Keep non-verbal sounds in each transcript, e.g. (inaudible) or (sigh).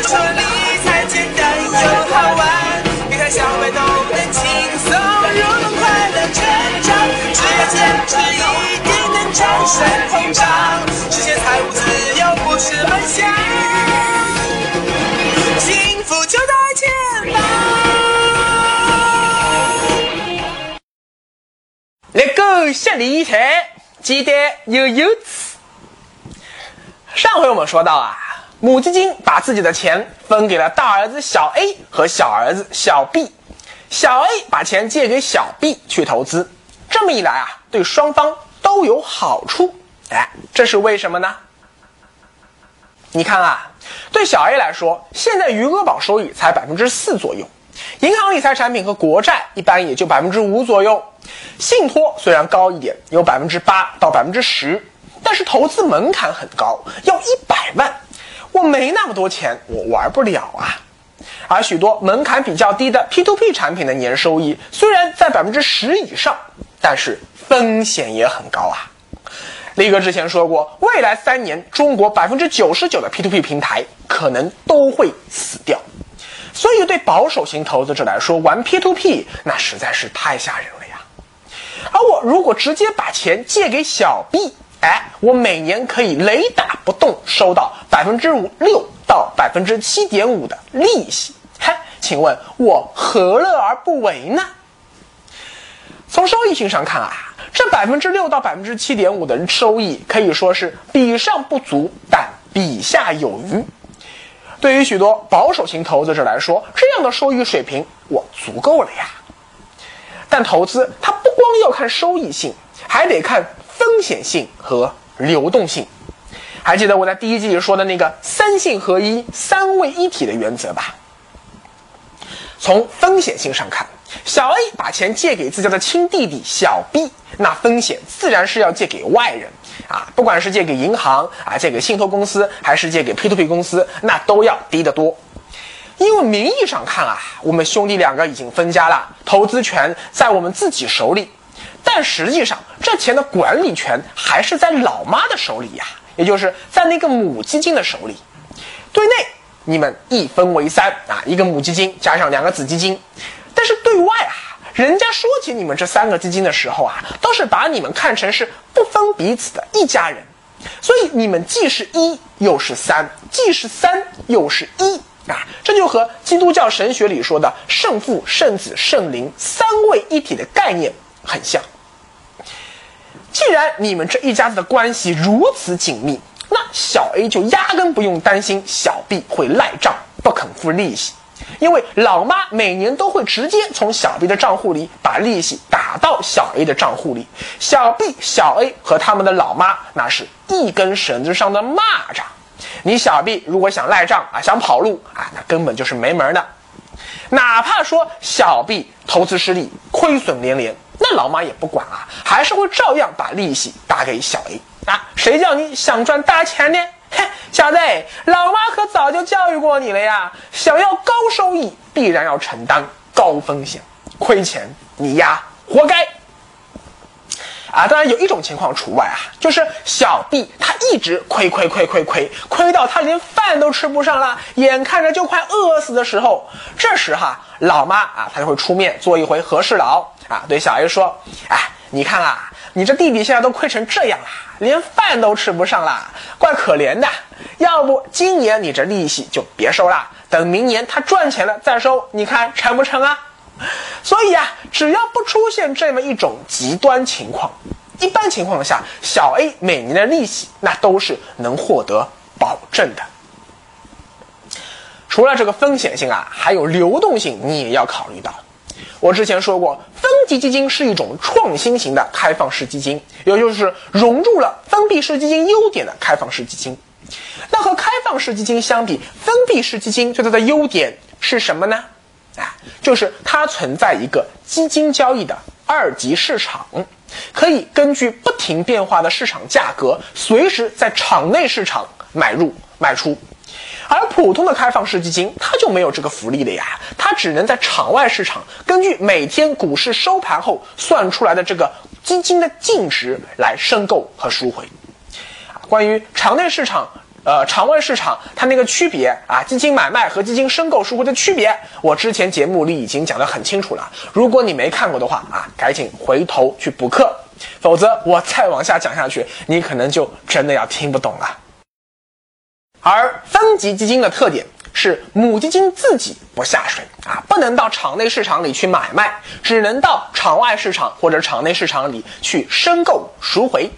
的说理财简单又好玩，别看小白都能轻松入门快乐成长，只要坚持一定能战胜通胀，实现财务自由不是梦想，幸福就在前方。那个学理财，记得要有词。上回我们说到啊，母基金把自己的钱分给了大儿子小 A 和小儿子小 B，小 A 把钱借给小 B 去投资，这么一来啊，对双方都有好处。哎，这是为什么呢？你看啊，对小 A 来说，现在余额宝收益才百分之四左右，银行理财产品和国债一般也就百分之五左右，信托虽然高一点，有百分之八到百分之十，但是投资门槛很高，要一百万，我没那么多钱，我玩不了啊。而许多门槛比较低的 P2P 产品的年收益虽然在百分之十以上，但是风险也很高啊。力哥之前说过，未来三年中国百分之九十九的 P2P 平台可能都会死掉，所以对保守型投资者来说，玩 P2P 那实在是太吓人了呀。而我如果直接把钱借给小 B，哎，我每年可以雷打不动收到百分之五六到百分之七点五的利息，嗨，请问我何乐而不为呢？从收益性上看啊，这百分之六到百分之七点五的收益可以说是比上不足，但比下有余。对于许多保守型投资者来说，这样的收益水平我足够了呀。但投资它不光要看收益性，还得看风险性和流动性。还记得我在第一季说的那个三性合一、三位一体的原则吧？从风险性上看，小 A 把钱借给自家的亲弟弟小 B，那风险自然是要借给外人啊，不管是借给银行啊，借给信托公司，还是借给 P2P 公司，那都要低得多。因为名义上看啊，我们兄弟两个已经分家了，投资权在我们自己手里，但实际上这钱的管理权还是在老妈的手里呀，也就是在那个母基金的手里。对内你们一分为三啊，一个母基金加上两个子基金，但是对外啊，人家说起你们这三个基金的时候啊，都是把你们看成是不分彼此的一家人，所以你们既是一又是三，既是三又是一。啊，这就和基督教神学里说的圣父、圣子、圣灵三位一体的概念很像。既然你们这一家子的关系如此紧密，那小 A 就压根不用担心小 B 会赖账不肯付利息，因为老妈每年都会直接从小 B 的账户里把利息打到小 A 的账户里。小 B、小 A 和他们的老妈那是一根绳子上的蚂蚱。你小 B 如果想赖账啊，想跑路啊，那根本就是没门的。哪怕说小 B 投资失利，亏损连连，那老妈也不管啊，还是会照样把利息打给小 A 啊。谁叫你想赚大钱呢？嘿，小子，老妈可早就教育过你了呀。想要高收益，必然要承担高风险，亏钱你呀，活该。啊，当然有一种情况除外啊，就是小 B 他一直亏亏亏亏亏，亏到他连饭都吃不上了，眼看着就快饿死的时候，这时哈，老妈啊，她就会出面做一回和事佬啊，对小 A 说：“哎，你看啊，你这弟弟现在都亏成这样了，连饭都吃不上了，怪可怜的。要不今年你这利息就别收了，等明年他赚钱了再收，你看成不成啊？” (laughs) 所以啊，只要不出现这么一种极端情况，一般情况下，小 A 每年的利息那都是能获得保证的。除了这个风险性啊，还有流动性，你也要考虑到。我之前说过，分级基金是一种创新型的开放式基金，也就是融入了封闭式基金优点的开放式基金。那和开放式基金相比，封闭式基金最大的优点是什么呢？就是它存在一个基金交易的二级市场，可以根据不停变化的市场价格，随时在场内市场买入卖出。而普通的开放式基金，它就没有这个福利的呀，它只能在场外市场根据每天股市收盘后算出来的这个基金的净值来申购和赎回。关于场内市场呃场外市场它那个区别啊，基金买卖和基金申购赎回的区别，我之前节目里已经讲得很清楚了。如果你没看过的话啊，赶紧回头去补课，否则我再往下讲下去，你可能就真的要听不懂了。而分级基金的特点是母基金自己不下水啊，不能到场内市场里去买卖，只能到场外市场或者场内市场里去申购赎回。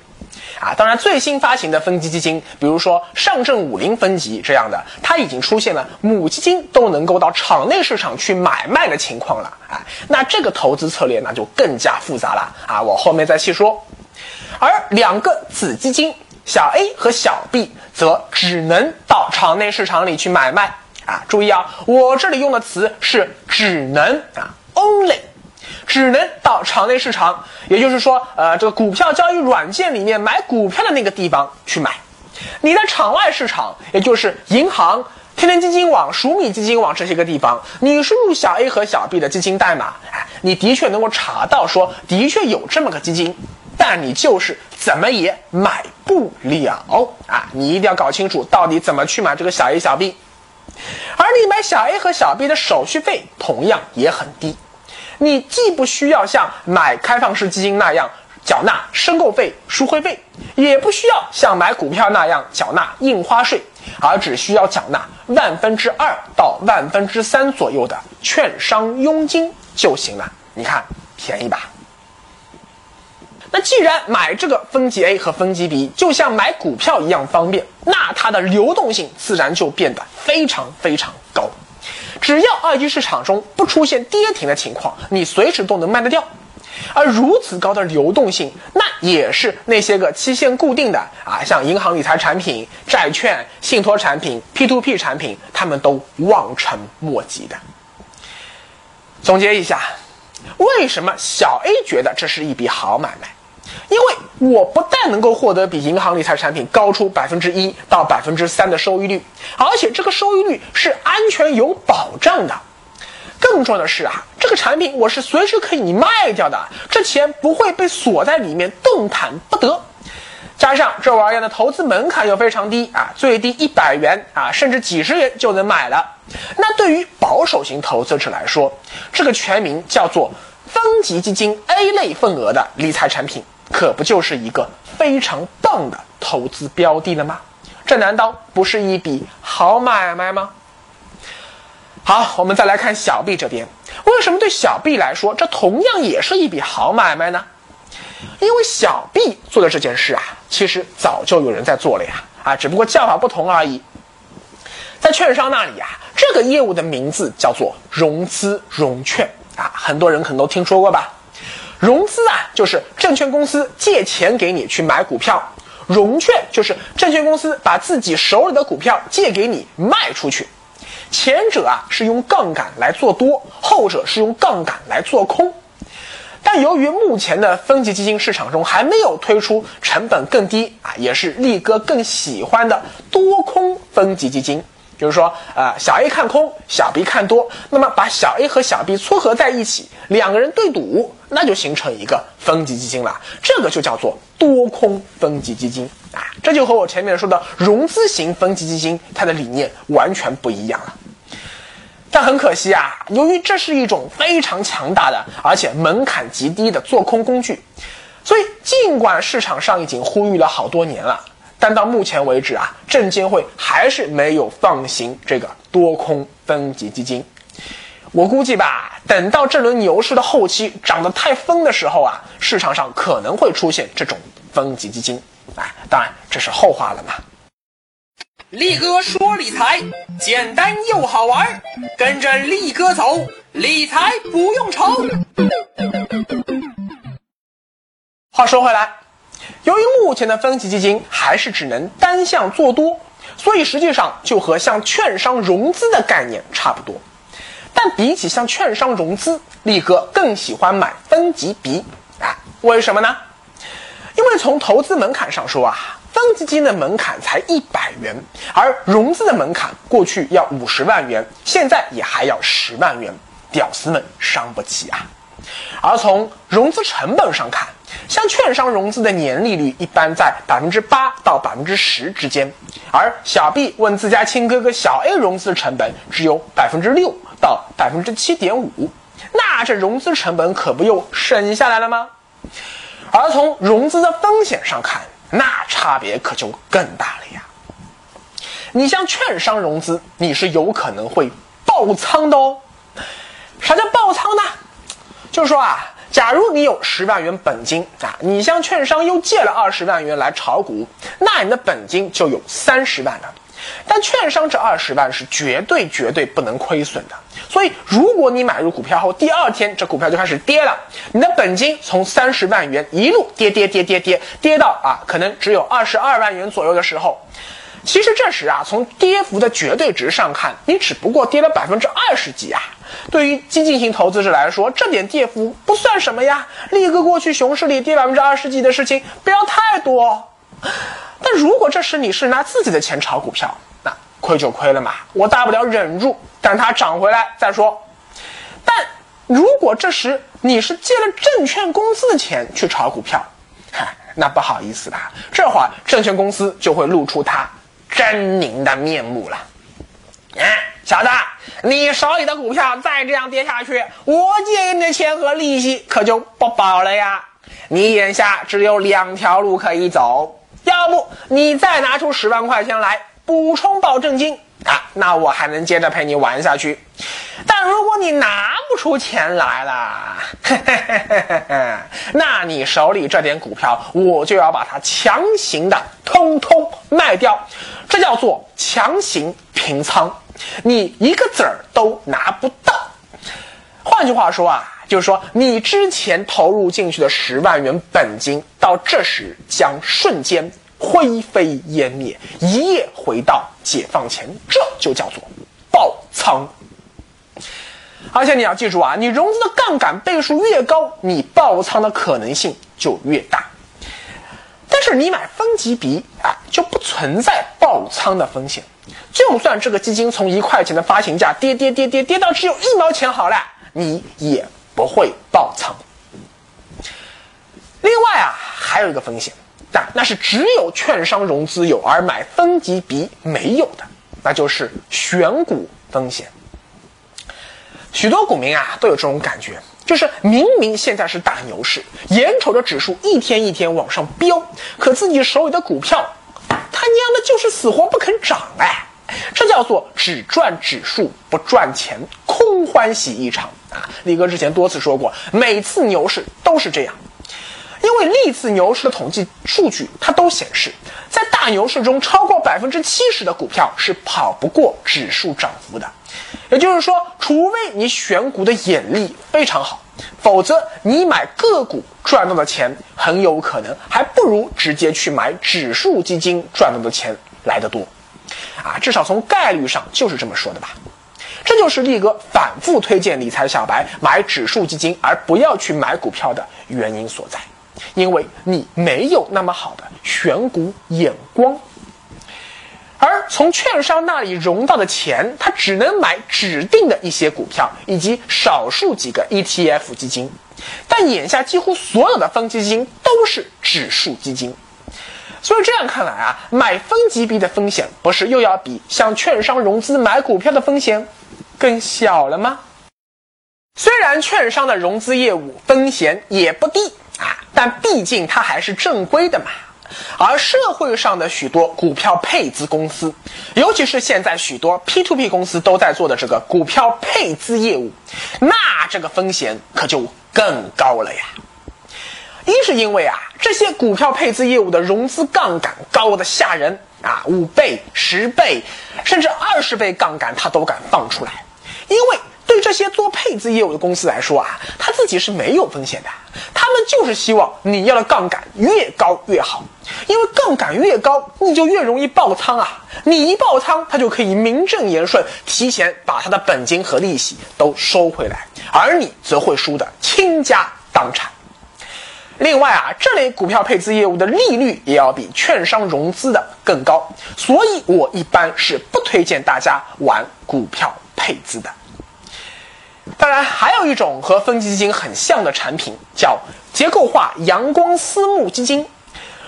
啊，当然，最新发行的分级基金，比如说上证五零分级这样的，它已经出现了母基金都能够到场内市场去买卖的情况了。哎，那这个投资策略那就更加复杂了啊，我后面再细说。而两个子基金小 A 和小 B 则只能到场内市场里去买卖啊，注意啊，我这里用的词是只能啊，only。只能到场内市场，也就是说，呃，这个股票交易软件里面买股票的那个地方去买。你在场外市场，也就是银行、天天基金网、熟米基金网这些个地方，你输入小 A 和小 B 的基金代码，哎，你的确能够查到说，的确有这么个基金，但你就是怎么也买不了啊！你一定要搞清楚到底怎么去买这个小 A、小 B。而你买小 A 和小 B 的手续费同样也很低。你既不需要像买开放式基金那样缴纳申购费、赎回费，也不需要像买股票那样缴纳印花税，而只需要缴纳万分之二到万分之三左右的券商佣金就行了。你看，便宜吧？那既然买这个分级 A 和分级 B 就像买股票一样方便，那它的流动性自然就变得非常非常高。只要二级市场中不出现跌停的情况，你随时都能卖得掉。而如此高的流动性，那也是那些个期限固定的啊，像银行理财产品、债券、信托产品、P2P 产品，他们都望尘莫及的。总结一下，为什么小 A 觉得这是一笔好买卖？因为我不但能够获得比银行理财产品高出百分之一到百分之三的收益率，而且这个收益率是安全有保障的。更重要的是啊，这个产品我是随时可以卖掉的，这钱不会被锁在里面动弹不得。加上这玩意儿的投资门槛又非常低啊，最低一百元啊，甚至几十元就能买了。那对于保守型投资者来说，这个全名叫做分级基金 A 类份额的理财产品。可不就是一个非常棒的投资标的了吗？这难道不是一笔好买卖吗？好，我们再来看小 B 这边，为什么对小 B 来说，这同样也是一笔好买卖呢？因为小 B 做的这件事啊，其实早就有人在做了呀，啊，只不过叫法不同而已。在券商那里啊，这个业务的名字叫做融资融券啊，很多人可能都听说过吧。融资啊，就是证券公司借钱给你去买股票；融券就是证券公司把自己手里的股票借给你卖出去。前者啊是用杠杆来做多，后者是用杠杆来做空。但由于目前的分级基金市场中还没有推出成本更低啊，也是力哥更喜欢的多空分级基金。就是说，呃，小 A 看空，小 B 看多，那么把小 A 和小 B 撮合在一起，两个人对赌，那就形成一个分级基金了。这个就叫做多空分级基金啊，这就和我前面说的融资型分级基金它的理念完全不一样了。但很可惜啊，由于这是一种非常强大的，而且门槛极低的做空工具，所以尽管市场上已经呼吁了好多年了。但到目前为止啊，证监会还是没有放行这个多空分级基金。我估计吧，等到这轮牛市的后期涨得太疯的时候啊，市场上可能会出现这种分级基金。哎，当然这是后话了嘛。力哥说理财简单又好玩，跟着力哥走，理财不用愁。话说回来。由于目前的分级基金还是只能单向做多，所以实际上就和向券商融资的概念差不多。但比起向券商融资，力哥更喜欢买分级 B 啊？为什么呢？因为从投资门槛上说啊，分级基金的门槛才一百元，而融资的门槛过去要五十万元，现在也还要十万元，屌丝们伤不起啊。而从融资成本上看，像券商融资的年利率一般在百分之八到百分之十之间，而小 B 问自家亲哥哥小 A 融资成本只有百分之六到百分之七点五，那这融资成本可不又省下来了吗？而从融资的风险上看，那差别可就更大了呀。你像券商融资，你是有可能会爆仓的哦。啥叫爆仓呢？就是说啊。假如你有十万元本金啊，你向券商又借了二十万元来炒股，那你的本金就有三十万了。但券商这二十万是绝对绝对不能亏损的，所以如果你买入股票后第二天这股票就开始跌了，你的本金从三十万元一路跌跌跌跌跌跌到啊可能只有二十二万元左右的时候。其实这时啊，从跌幅的绝对值上看，你只不过跌了百分之二十几啊。对于激进型投资者来说，这点跌幅不算什么呀。立个过去熊市里跌百分之二十几的事情，不要太多。但如果这时你是拿自己的钱炒股票，那亏就亏了嘛，我大不了忍住，等它涨回来再说。但如果这时你是借了证券公司的钱去炒股票，嗨，那不好意思啦，这会儿证券公司就会露出它。狰狞的面目了，哎，小子，你手里的股票再这样跌下去，我借给你的钱和利息可就不保了呀！你眼下只有两条路可以走，要不你再拿出十万块钱来补充保证金啊，那我还能接着陪你玩下去。但如果你拿不出钱来了，那你手里这点股票，我就要把它强行的通通卖掉，这叫做强行平仓，你一个子儿都拿不到。换句话说啊，就是说你之前投入进去的十万元本金，到这时将瞬间灰飞烟灭，一夜回到解放前，这就叫做爆仓。而且你要记住啊，你融资的杠杆倍数越高，你爆仓的可能性就越大。但是你买分级比啊，就不存在爆仓的风险。就算这个基金从一块钱的发行价跌跌跌跌跌到只有一毛钱好了，你也不会爆仓。另外啊，还有一个风险，但那是只有券商融资有而买分级比没有的，那就是选股风险。许多股民啊都有这种感觉，就是明明现在是大牛市，眼瞅着指数一天一天往上飙，可自己手里的股票，他娘的就是死活不肯涨哎！这叫做只赚指数不赚钱，空欢喜一场啊！李哥之前多次说过，每次牛市都是这样，因为历次牛市的统计数据它都显示，在大牛市中，超过百分之七十的股票是跑不过指数涨幅的。也就是说，除非你选股的眼力非常好，否则你买个股赚到的钱，很有可能还不如直接去买指数基金赚到的钱来得多，啊，至少从概率上就是这么说的吧。这就是力哥反复推荐理财小白买指数基金而不要去买股票的原因所在，因为你没有那么好的选股眼光。而从券商那里融到的钱，他只能买指定的一些股票以及少数几个 ETF 基金，但眼下几乎所有的分级基金都是指数基金，所以这样看来啊，买分级币的风险不是又要比向券商融资买股票的风险更小了吗？虽然券商的融资业务风险也不低啊，但毕竟它还是正规的嘛。而社会上的许多股票配资公司，尤其是现在许多 P to P 公司都在做的这个股票配资业务，那这个风险可就更高了呀。一是因为啊，这些股票配资业务的融资杠杆高的吓人啊，五倍、十倍，甚至二十倍杠杆，他都敢放出来，因为。对这些做配资业务的公司来说啊，他自己是没有风险的，他们就是希望你要的杠杆越高越好，因为杠杆越高，你就越容易爆仓啊，你一爆仓，他就可以名正言顺提前把他的本金和利息都收回来，而你则会输得倾家荡产。另外啊，这类股票配资业务的利率也要比券商融资的更高，所以我一般是不推荐大家玩股票配资的。当然，还有一种和分级基金很像的产品，叫结构化阳光私募基金。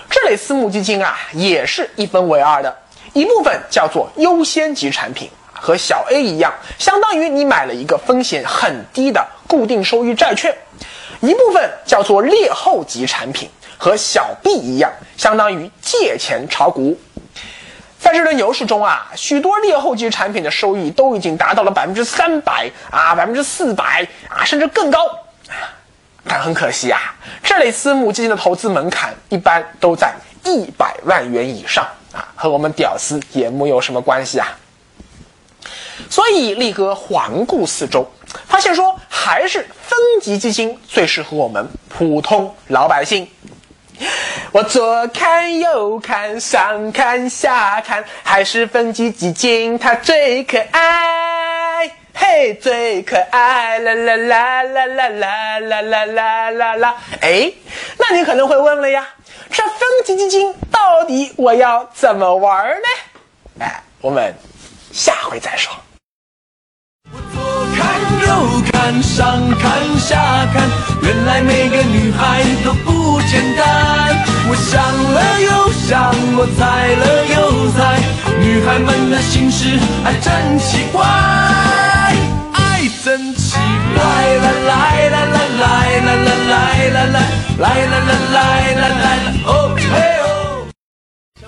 这类私募基金啊，也是一分为二的，一部分叫做优先级产品，和小 A 一样，相当于你买了一个风险很低的固定收益债券；一部分叫做劣后级产品，和小 B 一样，相当于借钱炒股。在这轮牛市中啊，许多劣后级产品的收益都已经达到了百分之三百啊，百分之四百啊，甚至更高。但很可惜啊，这类私募基金的投资门槛一般都在一百万元以上啊，和我们屌丝也木有什么关系啊。所以力哥环顾四周，发现说还是分级基金最适合我们普通老百姓。我左看右看，上看下看，还是分级基金它最可爱，嘿，最可爱，啦啦啦啦啦啦啦啦啦啦啦。哎，那你可能会问了呀，这分级基金到底我要怎么玩呢？哎，我们下回再说。我左看右看，上看下看，原来每个女孩都不简单。我想了又想，我猜了又猜，女孩们的心事还真奇怪，爱真奇怪，来来来来来来来来来来来来来来来哦嘿哦。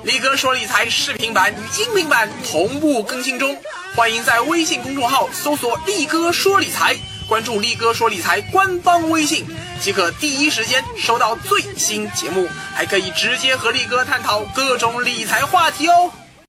力哥说理财视频版与音频版同步更新中，欢迎在微信公众号搜索“力哥说理财”，关注力哥说理财官方微信，即可第一时间收到最新节目，还可以直接和力哥探讨各种理财话题哦。